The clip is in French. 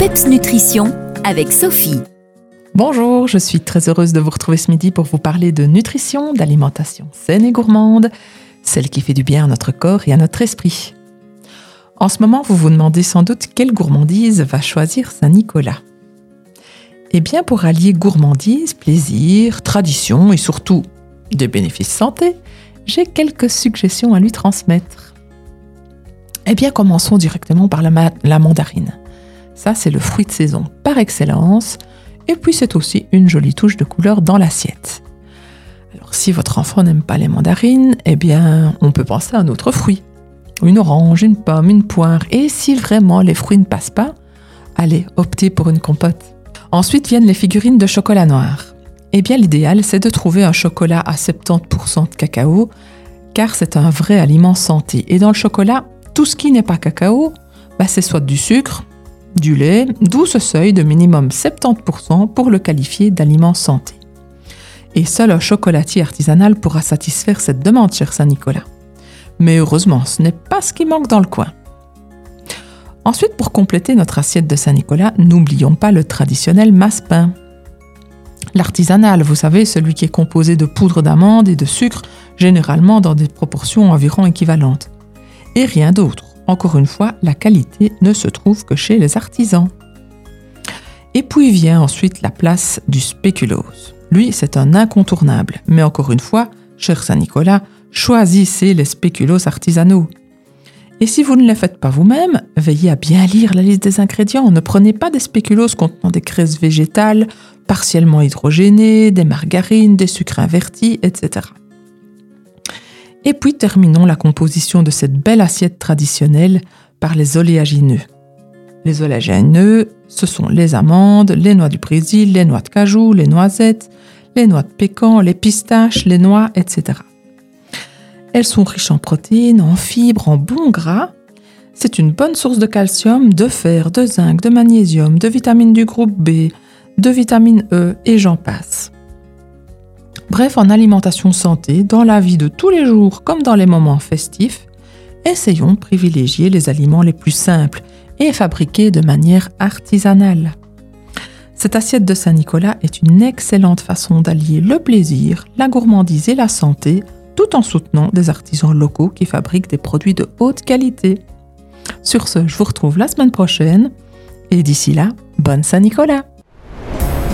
PEPS Nutrition avec Sophie. Bonjour, je suis très heureuse de vous retrouver ce midi pour vous parler de nutrition, d'alimentation saine et gourmande, celle qui fait du bien à notre corps et à notre esprit. En ce moment, vous vous demandez sans doute quelle gourmandise va choisir Saint-Nicolas. Eh bien, pour allier gourmandise, plaisir, tradition et surtout des bénéfices santé, j'ai quelques suggestions à lui transmettre. Eh bien, commençons directement par la, la mandarine. Ça, c'est le fruit de saison par excellence. Et puis, c'est aussi une jolie touche de couleur dans l'assiette. Alors, si votre enfant n'aime pas les mandarines, eh bien, on peut penser à un autre fruit. Une orange, une pomme, une poire. Et si vraiment les fruits ne passent pas, allez, optez pour une compote. Ensuite viennent les figurines de chocolat noir. Eh bien, l'idéal, c'est de trouver un chocolat à 70% de cacao, car c'est un vrai aliment santé. Et dans le chocolat, tout ce qui n'est pas cacao, bah, c'est soit du sucre, du lait, d'où ce seuil de minimum 70% pour le qualifier d'aliment santé. Et seul un chocolatier artisanal pourra satisfaire cette demande, cher Saint-Nicolas. Mais heureusement, ce n'est pas ce qui manque dans le coin. Ensuite, pour compléter notre assiette de Saint-Nicolas, n'oublions pas le traditionnel masse-pain. L'artisanal, vous savez, celui qui est composé de poudre d'amande et de sucre, généralement dans des proportions environ équivalentes. Et rien d'autre. Encore une fois, la qualité ne se trouve que chez les artisans. Et puis vient ensuite la place du spéculoos. Lui, c'est un incontournable. Mais encore une fois, cher Saint-Nicolas, choisissez les spéculoos artisanaux. Et si vous ne les faites pas vous-même, veillez à bien lire la liste des ingrédients. Ne prenez pas des spéculoos contenant des graisses végétales, partiellement hydrogénées, des margarines, des sucres invertis, etc. Et puis terminons la composition de cette belle assiette traditionnelle par les oléagineux. Les oléagineux, ce sont les amandes, les noix du Brésil, les noix de cajou, les noisettes, les noix de pécan, les pistaches, les noix, etc. Elles sont riches en protéines, en fibres, en bons gras. C'est une bonne source de calcium, de fer, de zinc, de magnésium, de vitamines du groupe B, de vitamine E et j'en passe. Bref, en alimentation santé, dans la vie de tous les jours comme dans les moments festifs, essayons de privilégier les aliments les plus simples et fabriqués de manière artisanale. Cette assiette de Saint-Nicolas est une excellente façon d'allier le plaisir, la gourmandise et la santé, tout en soutenant des artisans locaux qui fabriquent des produits de haute qualité. Sur ce, je vous retrouve la semaine prochaine et d'ici là, bonne Saint-Nicolas